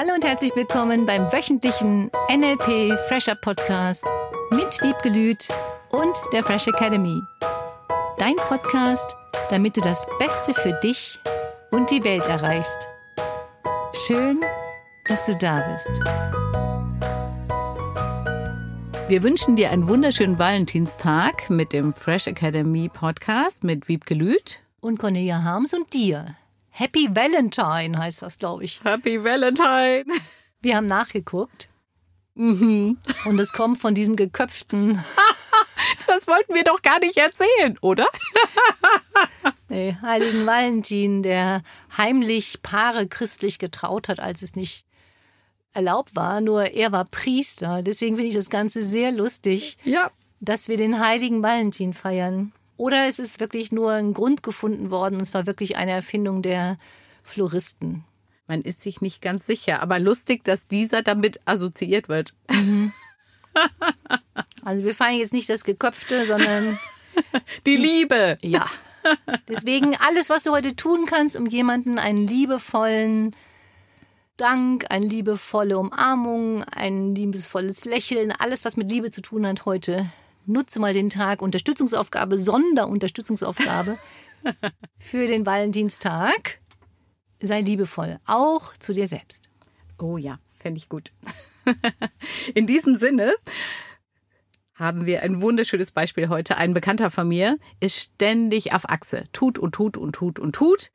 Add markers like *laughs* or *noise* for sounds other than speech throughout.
Hallo und herzlich willkommen beim wöchentlichen NLP Fresher Podcast mit Wiebke Lüth und der Fresh Academy. Dein Podcast, damit du das Beste für dich und die Welt erreichst. Schön, dass du da bist. Wir wünschen dir einen wunderschönen Valentinstag mit dem Fresh Academy Podcast mit Wiebke Lüth und Cornelia Harms und dir. Happy Valentine heißt das, glaube ich. Happy Valentine. *laughs* Wir haben nachgeguckt. Mhm. Und es kommt von diesem geköpften. *laughs* Das wollten wir doch gar nicht erzählen, oder? *laughs* nee, heiligen Valentin, der heimlich Paare christlich getraut hat, als es nicht erlaubt war. Nur er war Priester. Deswegen finde ich das Ganze sehr lustig, Ja. dass wir den heiligen Valentin feiern. Oder es ist wirklich nur ein Grund gefunden worden. und Es war wirklich eine Erfindung der Floristen. Man ist sich nicht ganz sicher, aber lustig, dass dieser damit assoziiert wird. *laughs* Also wir feiern jetzt nicht das Geköpfte, sondern *laughs* Die Liebe. Ja. Deswegen alles, was du heute tun kannst, um jemanden einen liebevollen Dank, eine liebevolle Umarmung, ein liebesvolles Lächeln, alles, was mit Liebe zu tun hat heute, nutze mal den Tag. Unterstützungsaufgabe, Sonderunterstützungsaufgabe *laughs* für den Valentinstag. Sei liebevoll, auch zu dir selbst. Oh ja, fände ich gut. *laughs* In diesem Sinne haben wir ein wunderschönes Beispiel heute. Ein Bekannter von mir ist ständig auf Achse. Tut und tut und tut und tut.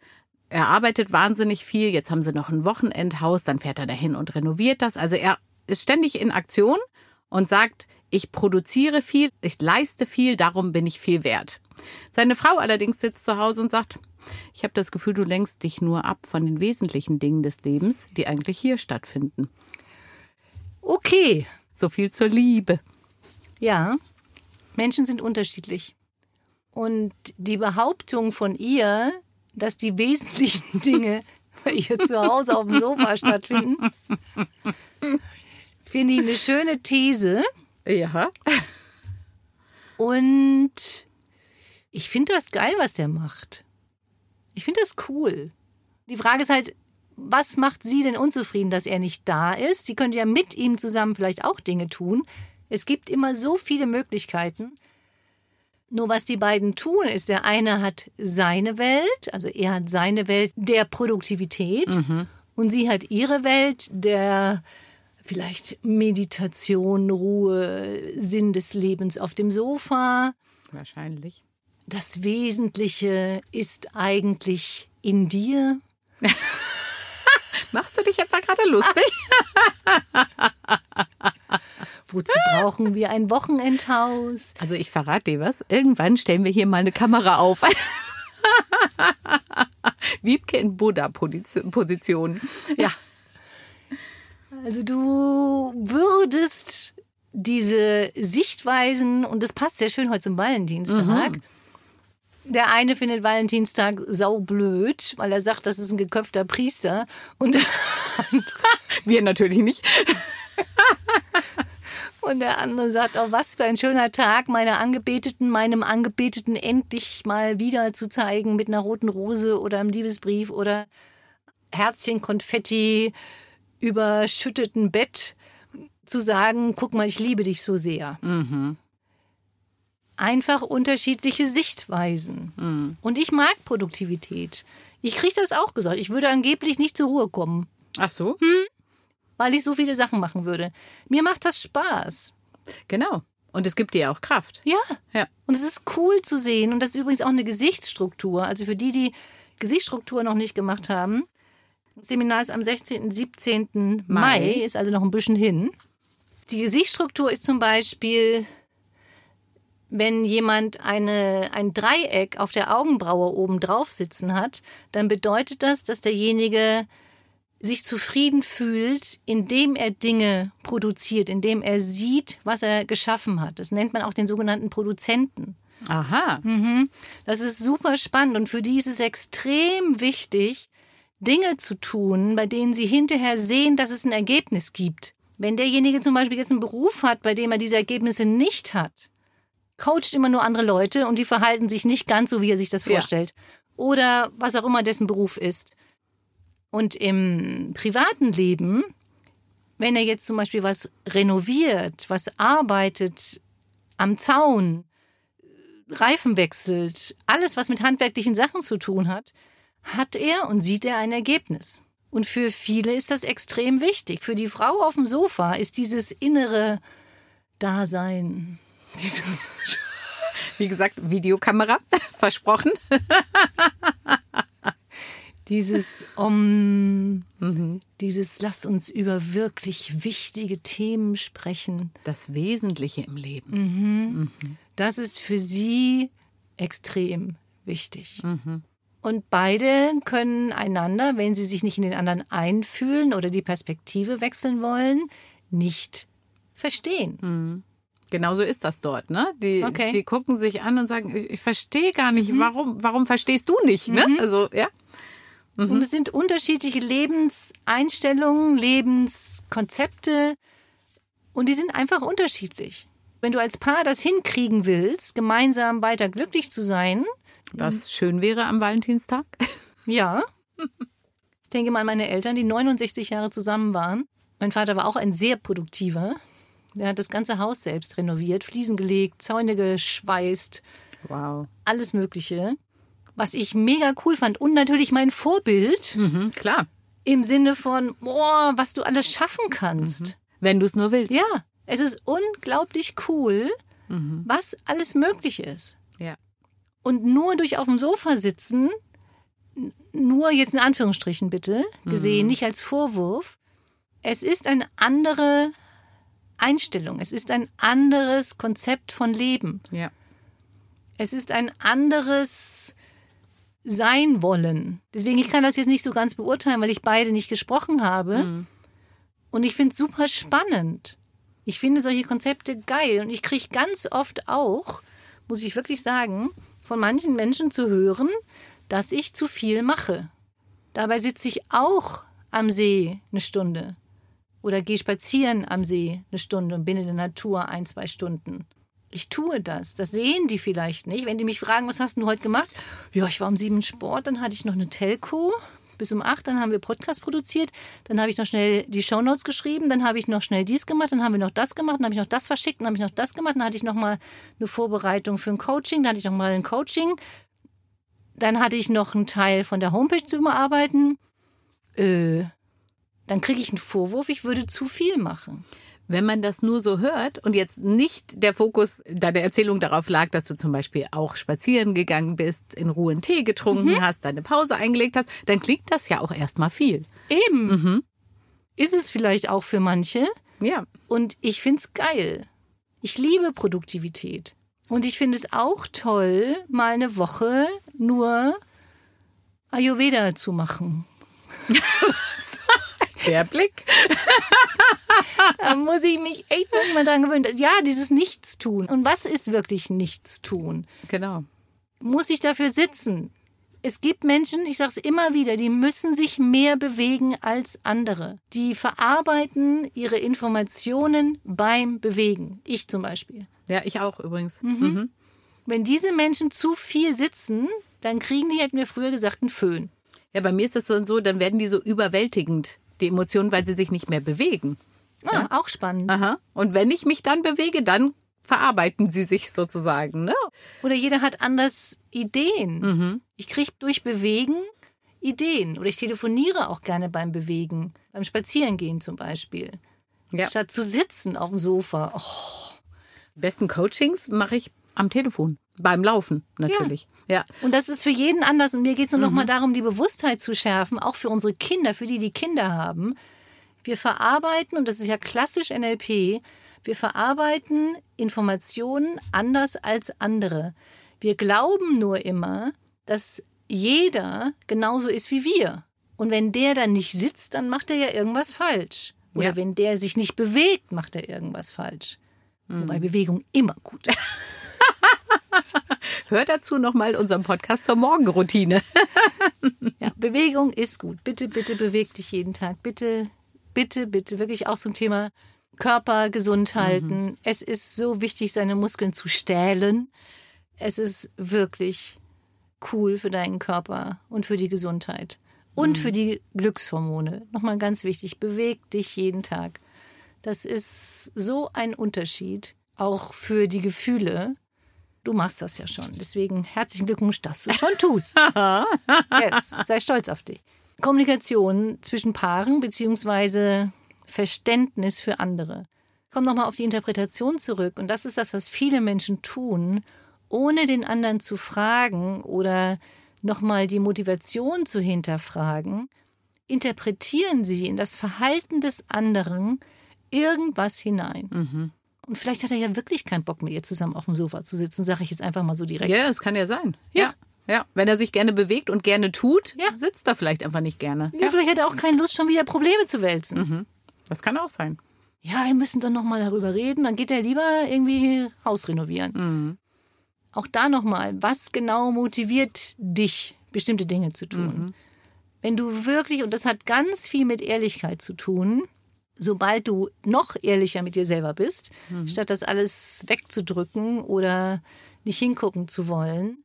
Er arbeitet wahnsinnig viel. Jetzt haben sie noch ein Wochenendhaus. Dann fährt er dahin und renoviert das. Also er ist ständig in Aktion und sagt, ich produziere viel, ich leiste viel, darum bin ich viel wert. Seine Frau allerdings sitzt zu Hause und sagt, ich habe das Gefühl, du lenkst dich nur ab von den wesentlichen Dingen des Lebens, die eigentlich hier stattfinden. Okay, So viel zur Liebe. Ja, Menschen sind unterschiedlich. Und die Behauptung von ihr, dass die wesentlichen *laughs* Dinge bei ihr zu Hause auf dem Sofa stattfinden, finde ich eine schöne These. Ja. Und ich finde das geil, was der macht. Ich finde das cool. Die Frage ist halt, was macht sie denn unzufrieden, dass er nicht da ist? Sie könnte ja mit ihm zusammen vielleicht auch Dinge tun. Es gibt immer so viele Möglichkeiten. Nur was die beiden tun, ist, der eine hat seine Welt, also er hat seine Welt der Produktivität und sie hat ihre Welt der vielleicht Meditation, Ruhe, Sinn des Lebens auf dem Sofa. Wahrscheinlich. Das Wesentliche ist eigentlich in dir. *laughs* Machst du dich etwa gerade lustig? *laughs* Wozu brauchen wir ein Wochenendhaus? Also ich verrate dir was. Irgendwann stellen wir hier mal eine Kamera auf. *laughs* Wiebke in Buddha-Position. Ja. Also du würdest diese Sichtweisen, und das passt sehr schön heute zum Valentinstag. Der eine findet Valentinstag saublöd, weil er sagt, das ist ein geköpfter Priester. Und, Wir natürlich nicht. und der andere sagt, oh, was für ein schöner Tag, meiner Angebeteten, meinem Angebeteten endlich mal wieder zu zeigen mit einer roten Rose oder einem Liebesbrief oder Herzchen, Konfetti, überschütteten Bett zu sagen, guck mal, ich liebe dich so sehr. Einfach unterschiedliche Sichtweisen. Und ich mag Produktivität. Ich kriege das auch gesagt. Ich würde angeblich nicht zur Ruhe kommen, Ach so? weil ich so viele Sachen machen würde. Mir macht das Spaß. Genau. Und es gibt dir auch Kraft. Ja. Ja. Und es ist cool zu sehen. Und das ist übrigens auch eine Gesichtsstruktur. Also für die, die Gesichtsstruktur noch nicht gemacht haben. Das Seminar ist am 16. 17. Mai, Mai. ist also noch ein bisschen hin. Die Gesichtsstruktur ist zum Beispiel, wenn jemand eine, ein Dreieck auf der Augenbraue oben drauf sitzen hat, dann bedeutet das, dass derjenige sich zufrieden fühlt, indem er Dinge produziert, indem er sieht, was er geschaffen hat. Das nennt man auch den sogenannten Produzenten. Aha. Das ist super spannend und für die ist es extrem wichtig, Dinge zu tun, bei denen sie hinterher sehen, dass es ein Ergebnis gibt. Wenn derjenige zum Beispiel jetzt einen Beruf hat, bei dem er diese Ergebnisse nicht hat, coacht immer nur andere Leute und die verhalten sich nicht ganz so, wie er sich das Ja. vorstellt. Oder was auch immer dessen Beruf ist. Und im privaten Leben, wenn er jetzt zum Beispiel was renoviert, was arbeitet am Zaun, Reifen wechselt, alles, was mit handwerklichen Sachen zu tun hat, hat er und sieht er ein Ergebnis. Und für viele ist das extrem wichtig. Für die Frau auf dem Sofa ist dieses innere Dasein. *laughs* Wie gesagt, Videokamera, *laughs* versprochen. *laughs* dieses um, dieses lass uns über wirklich wichtige Themen sprechen. Das Wesentliche im Leben. Das ist für sie extrem wichtig. Und beide können einander, wenn sie sich nicht in den anderen einfühlen oder die Perspektive wechseln wollen, nicht verstehen. Genauso ist das dort, ne? Die, Okay. die gucken sich an und sagen, ich verstehe gar nicht, warum, warum verstehst du nicht, ne? Also, ja. Und es sind unterschiedliche Lebenseinstellungen, Lebenskonzepte und die sind einfach unterschiedlich. Wenn du als Paar das hinkriegen willst, gemeinsam weiter glücklich zu sein, Was schön wäre am Valentinstag. *laughs* ja. Ich denke mal an meine Eltern, die 69 Jahre zusammen waren. Mein Vater war auch ein sehr produktiver. Er hat das ganze Haus selbst renoviert, Fliesen gelegt, Zäune geschweißt, Wow. alles Mögliche. Was ich mega cool fand. Und natürlich mein Vorbild Mhm, klar. im Sinne von, boah, was du alles schaffen kannst. Wenn du es nur willst. Ja, es ist unglaublich cool, was alles möglich ist. Ja. Und nur durch auf dem Sofa sitzen, nur jetzt in Anführungsstrichen bitte, gesehen, nicht als Vorwurf. Es ist eine andere Einstellung. Es ist ein anderes Konzept von Leben. Ja. Es ist ein anderes Sein wollen. Deswegen, ich kann das jetzt nicht so ganz beurteilen, weil ich beide nicht gesprochen habe. Und ich finde es super spannend. Ich finde solche Konzepte geil. Und ich kriege ganz oft auch, muss ich wirklich sagen, von manchen Menschen zu hören, dass ich zu viel mache. Dabei sitze ich auch am See eine Stunde. Oder gehe spazieren am See eine Stunde und bin in der Natur ein, zwei Stunden. Ich tue das. Das sehen die vielleicht nicht. Wenn die mich fragen, was hast du heute gemacht? Ja, ich war um sieben Sport, dann hatte ich noch eine Telco bis um acht, dann haben wir Podcast produziert, dann habe ich noch schnell die Shownotes geschrieben, dann habe ich noch schnell dies gemacht, dann haben wir noch das gemacht, dann habe ich noch das verschickt, dann habe ich noch das gemacht, dann hatte ich noch mal eine Vorbereitung für ein Coaching, dann hatte ich noch mal ein Coaching, dann hatte ich noch einen Teil von der Homepage zu überarbeiten. Äh, dann kriege ich einen Vorwurf, ich würde zu viel machen. Wenn man das nur so hört und jetzt nicht der Fokus deiner Erzählung darauf lag, dass du zum Beispiel auch spazieren gegangen bist, in Ruhe einen Tee getrunken hast, deine Pause eingelegt hast, dann klingt das ja auch erstmal viel. Eben. Ist es vielleicht auch für manche. Ja. Und ich finde es geil. Ich liebe Produktivität. Und ich finde es auch toll, mal eine Woche nur Ayurveda zu machen. *laughs* Der Blick. *laughs* Da muss ich mich echt noch nicht mal dran gewöhnen. Ja, dieses Nichtstun. Und was ist wirklich Nichtstun? Genau. Muss ich dafür sitzen? Es gibt Menschen, ich sage es immer wieder, die müssen sich mehr bewegen als andere. Die verarbeiten ihre Informationen beim Bewegen. Ich zum Beispiel. Ja, ich auch übrigens. Mhm. Wenn diese Menschen zu viel sitzen, dann kriegen die, hätten wir früher gesagt, einen Föhn. Ja, bei mir ist das dann so, dann werden die so überwältigend, die Emotionen, weil sie sich nicht mehr bewegen. Ah, auch spannend. Aha. Und wenn ich mich dann bewege, dann verarbeiten sie sich sozusagen. Ne? Oder jeder hat anders Ideen. Mhm. Ich kriege durch Bewegen Ideen. Oder ich telefoniere auch gerne beim Bewegen. Beim Spazierengehen zum Beispiel. Ja. Statt zu sitzen auf dem Sofa. Oh. Besten Coachings mache ich am Telefon. Beim Laufen natürlich. Ja. Und das ist für jeden anders. Und mir geht es nur noch mal darum, die Bewusstheit zu schärfen, auch für unsere Kinder, für die, die Kinder haben. Wir verarbeiten, und das ist ja klassisch NLP, wir verarbeiten Informationen anders als andere. Wir glauben nur immer, dass jeder genauso ist wie wir. Und wenn der dann nicht sitzt, dann macht er ja irgendwas falsch. Oder Ja. wenn der sich nicht bewegt, macht er irgendwas falsch. Wobei Bewegung immer gut ist. Hör dazu nochmal unseren Podcast zur Morgenroutine. *laughs* Ja, Bewegung ist gut. Bitte, bitte beweg dich jeden Tag. Bitte, bitte, bitte. Wirklich auch zum Thema Körper gesund halten. Es ist so wichtig, seine Muskeln zu stählen. Es ist wirklich cool für deinen Körper und für die Gesundheit. Und für die Glückshormone. Nochmal ganz wichtig, beweg dich jeden Tag. Das ist so ein Unterschied, auch für die Gefühle. Du machst das ja schon. Deswegen herzlichen Glückwunsch, dass du schon tust. *laughs* yes, sei stolz auf dich. Kommunikation zwischen Paaren beziehungsweise Verständnis für andere. Komm nochmal auf die Interpretation zurück. Und das ist das, was viele Menschen tun, ohne den anderen zu fragen oder nochmal die Motivation zu hinterfragen, interpretieren sie in das Verhalten des anderen irgendwas hinein. Mhm. Und vielleicht hat er ja wirklich keinen Bock, mit ihr zusammen auf dem Sofa zu sitzen, sage ich jetzt einfach mal so direkt. Ja, das kann ja sein. Ja. Ja, wenn er sich gerne bewegt und gerne tut, Ja. sitzt er vielleicht einfach nicht gerne. Ja, vielleicht hat er auch keine Lust, schon wieder Probleme zu wälzen. Mhm. Das kann auch sein. Ja, wir müssen doch nochmal darüber reden. Dann geht er lieber irgendwie Haus renovieren. Mhm. Auch da nochmal, was genau motiviert dich, bestimmte Dinge zu tun? Wenn du wirklich, und das hat ganz viel mit Ehrlichkeit zu tun, sobald du noch ehrlicher mit dir selber bist, statt das alles wegzudrücken oder nicht hingucken zu wollen,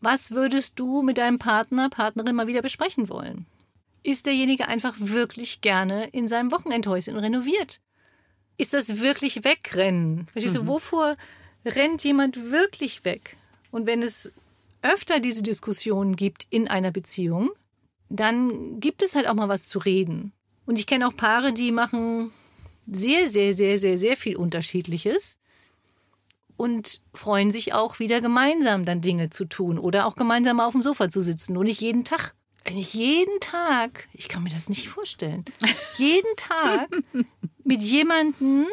was würdest du mit deinem Partner, Partnerin mal wieder besprechen wollen? Ist derjenige einfach wirklich gerne in seinem Wochenendhäuschen renoviert? Ist das wirklich Wegrennen? Verstehst du, wovor rennt jemand wirklich weg? Und wenn es öfter diese Diskussionen gibt in einer Beziehung, dann gibt es halt auch mal was zu reden. Und ich kenne auch Paare, die machen sehr, sehr, sehr, sehr, sehr viel Unterschiedliches und freuen sich auch wieder gemeinsam dann Dinge zu tun oder auch gemeinsam auf dem Sofa zu sitzen. Nur nicht jeden Tag. Wenn ich jeden Tag, ich kann mir das nicht vorstellen, *laughs* jeden Tag mit jemandem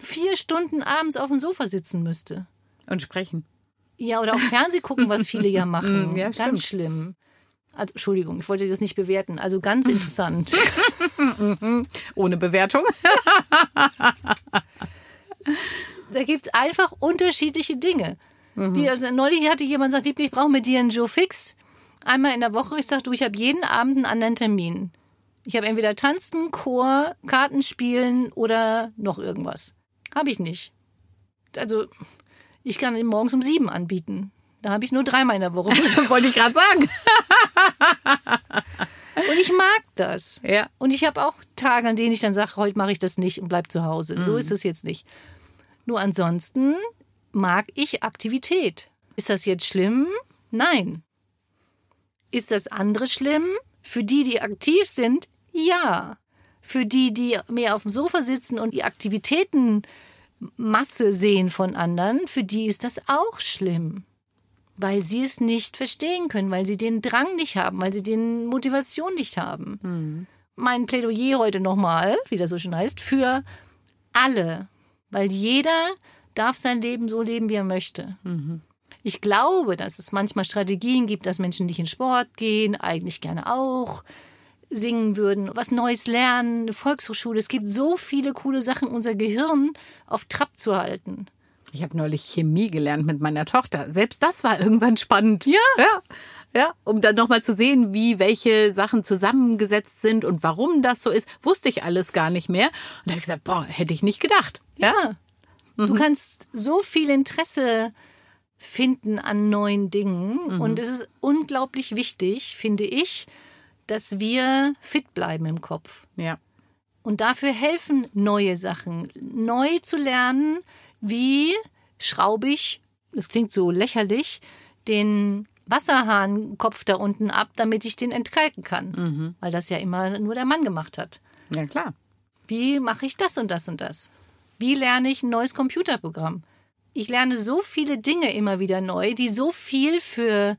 vier Stunden abends auf dem Sofa sitzen müsste. Und sprechen. Ja, oder auch Fernseh gucken, was viele ja *laughs* machen. Ja, ganz stimmt. schlimm. Also, Entschuldigung, ich wollte das nicht bewerten. Also ganz interessant. *laughs* Ohne Bewertung. *laughs* da gibt es einfach unterschiedliche Dinge. Mhm. Wie, also, neulich hatte jemand gesagt, Liebling, ich brauche mit dir einen Joe Fix. Einmal in der Woche. Ich sage, du, ich habe jeden Abend einen anderen Termin. Ich habe entweder Tanzen, Chor, Kartenspielen oder noch irgendwas. Habe ich nicht. Also, ich kann ihn morgens um sieben anbieten. Da habe ich nur dreimal in der Woche. Wollte ich gerade sagen. *laughs* Und ich mag das. Ja. Und ich habe auch Tage, an denen ich dann sage, heute mache ich das nicht und bleib zu Hause. So ist es jetzt nicht. Nur ansonsten mag ich Aktivität. Ist das jetzt schlimm? Nein. Ist das andere schlimm? Für die, die aktiv sind, ja. Für die, die mehr auf dem Sofa sitzen und die Aktivitätenmasse sehen von anderen, für die ist das auch schlimm. Weil sie es nicht verstehen können, weil sie den Drang nicht haben, weil sie den Motivation nicht haben. Mein Plädoyer heute nochmal, wie das so schön heißt, für alle. Weil jeder darf sein Leben so leben, wie er möchte. Ich glaube, dass es manchmal Strategien gibt, dass Menschen nicht in Sport gehen, eigentlich gerne auch singen würden, was Neues lernen, eine Volkshochschule. Es gibt so viele coole Sachen, unser Gehirn auf Trab zu halten. Ich habe neulich Chemie gelernt mit meiner Tochter. Selbst das war irgendwann spannend. Ja. Ja. Ja, um dann nochmal zu sehen, wie welche Sachen zusammengesetzt sind und warum das so ist, wusste ich alles gar nicht mehr. Und da habe ich gesagt, boah, hätte ich nicht gedacht. Ja. Du kannst so viel Interesse finden an neuen Dingen. Und es ist unglaublich wichtig, finde ich, dass wir fit bleiben im Kopf. Ja. Und dafür helfen neue Sachen. Neu zu lernen, wie schraube ich, das klingt so lächerlich, den Wasserhahnkopf da unten ab, damit ich den entkalken kann. Weil das ja immer nur der Mann gemacht hat. Ja, klar. Wie mache ich das und das und das? Wie lerne ich ein neues Computerprogramm? Ich lerne so viele Dinge immer wieder neu, die so viel für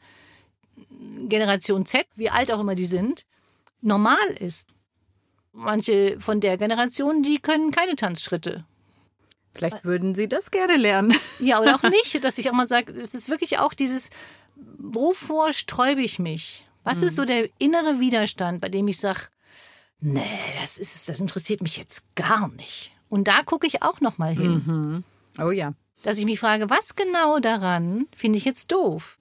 Generation Z, wie alt auch immer die sind, normal ist. Manche von der Generation, die können keine Tanzschritte. Vielleicht würden Sie das gerne lernen. Ja, oder auch *laughs* nicht, dass ich auch mal sage, es ist wirklich auch dieses, wovor sträube ich mich? Was ist so der innere Widerstand, bei dem ich sage, nee, das ist das interessiert mich jetzt gar nicht. Und da gucke ich auch noch mal hin. Oh ja. dass ich mich frage, was genau daran finde ich jetzt doof?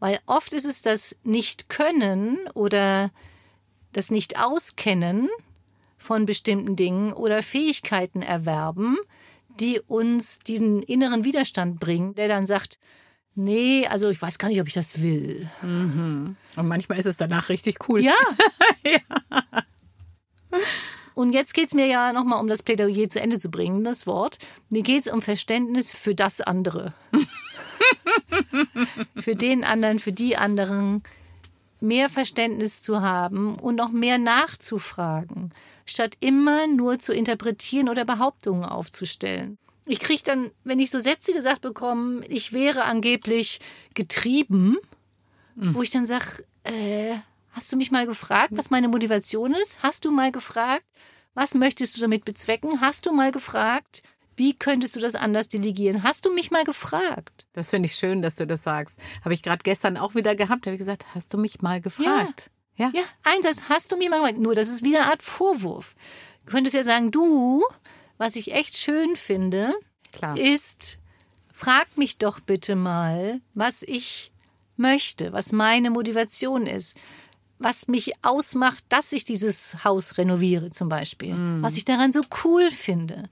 Weil oft ist es das Nicht-Können oder das Nicht-Auskennen von bestimmten Dingen oder Fähigkeiten erwerben, die uns diesen inneren Widerstand bringen, der dann sagt, nee, also ich weiß gar nicht, ob ich das will. Und manchmal ist es danach richtig cool. Ja. *laughs* Und jetzt geht es mir ja nochmal um das Plädoyer zu Ende zu bringen, das Wort. Mir geht es um Verständnis für das andere. *laughs* für den anderen, für die anderen. Mehr Verständnis zu haben und auch mehr nachzufragen, statt immer nur zu interpretieren oder Behauptungen aufzustellen. Ich kriege dann, wenn ich so Sätze gesagt bekomme, ich wäre angeblich getrieben, wo ich dann sage, äh, hast du mich mal gefragt, was meine Motivation ist? Hast du mal gefragt, was möchtest du damit bezwecken? Hast du mal gefragt, wie könntest du das anders delegieren? Hast du mich mal gefragt? Das finde ich schön, dass du das sagst. Habe ich gerade gestern auch wieder gehabt. Habe ich gesagt, hast du mich mal gefragt? Ja. Ja, Einsatz, hast du mich mal gefragt? Nur, das ist wieder eine Art Vorwurf. Du könntest ja sagen, du, was ich echt schön finde, Klar. ist, frag mich doch bitte mal, was ich möchte, was meine Motivation ist, was mich ausmacht, dass ich dieses Haus renoviere zum Beispiel, was ich daran so cool finde.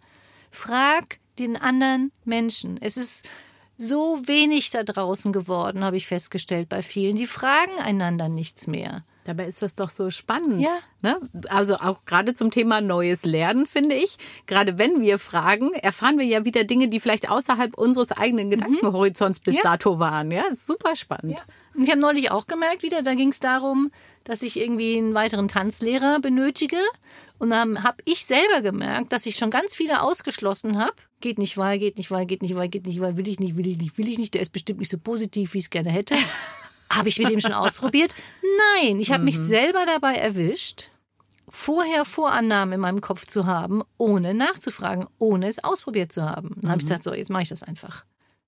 Frag den anderen Menschen. Es ist so wenig da draußen geworden, habe ich festgestellt bei vielen. Die fragen einander nichts mehr. Dabei ist das doch so spannend. Ja. Ne? Also auch gerade zum Thema neues Lernen, finde ich. Gerade wenn wir fragen, erfahren wir ja wieder Dinge, die vielleicht außerhalb unseres eigenen Gedankenhorizonts bis Ja. dato waren. Ja, ist super spannend. Und ich habe neulich auch gemerkt wieder, da ging es darum, dass ich irgendwie einen weiteren Tanzlehrer benötige. Und dann habe ich selber gemerkt, dass ich schon ganz viele ausgeschlossen habe. Geht nicht, weil, geht nicht, weil, geht nicht, weil, geht nicht, weil, will ich nicht, will ich nicht, will ich nicht. Der ist bestimmt nicht so positiv, wie ich es gerne hätte. *laughs* habe ich mit dem schon ausprobiert? Nein, ich habe mich selber dabei erwischt, vorher Vorannahmen in meinem Kopf zu haben, ohne nachzufragen, ohne es ausprobiert zu haben. Dann habe ich gesagt, so, jetzt mache ich das einfach.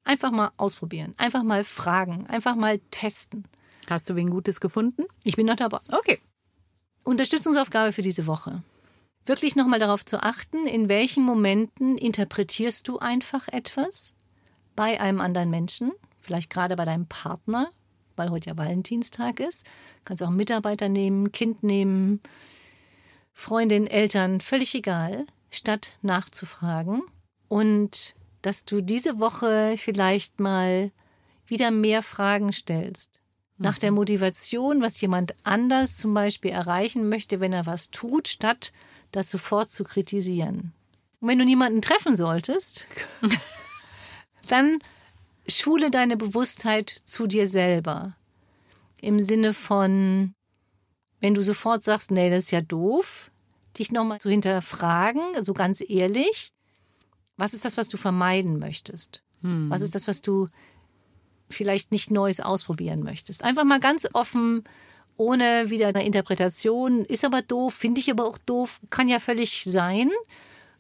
Einfach mal ausprobieren, einfach mal fragen, einfach mal testen. Hast du wen Gutes gefunden? Ich bin noch dabei. Okay. Unterstützungsaufgabe für diese Woche. Wirklich nochmal darauf zu achten, in welchen Momenten interpretierst du einfach etwas bei einem anderen Menschen, vielleicht gerade bei deinem Partner, weil heute ja Valentinstag ist. Kannst auch einen Mitarbeiter nehmen, Kind nehmen, Freundin, Eltern, völlig egal, statt nachzufragen. Und dass du diese Woche vielleicht mal wieder mehr Fragen stellst. Nach der Motivation, was jemand anders zum Beispiel erreichen möchte, wenn er was tut, statt das sofort zu kritisieren. Und wenn du niemanden treffen solltest, *laughs* dann schule deine Bewusstheit zu dir selber. Im Sinne von, wenn du sofort sagst, nee, das ist ja doof, dich nochmal zu hinterfragen, so ganz ehrlich, was ist das, was du vermeiden möchtest? Was ist das, was du vielleicht nicht Neues ausprobieren möchtest? Einfach mal ganz offen, ohne wieder eine Interpretation, ist aber doof, finde ich aber auch doof, kann ja völlig sein.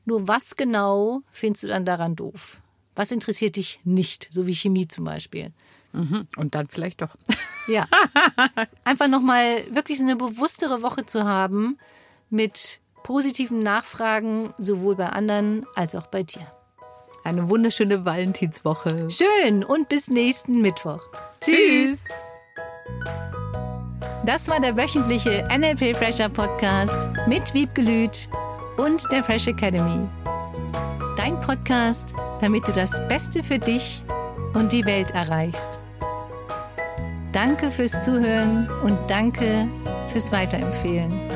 Nur was genau findest du dann daran doof? Was interessiert dich nicht, so wie Chemie zum Beispiel? Mhm. Und dann vielleicht doch. *laughs* Ja. Einfach nochmal wirklich eine bewusstere Woche zu haben mit positiven Nachfragen, sowohl bei anderen als auch bei dir. Eine wunderschöne Valentinswoche. Schön und bis nächsten Mittwoch. Tschüss. Das war der wöchentliche NLP Fresher Podcast mit Wiebgelüt und der Fresh Academy. Dein Podcast, damit du das Beste für dich und die Welt erreichst. Danke fürs Zuhören und danke fürs Weiterempfehlen.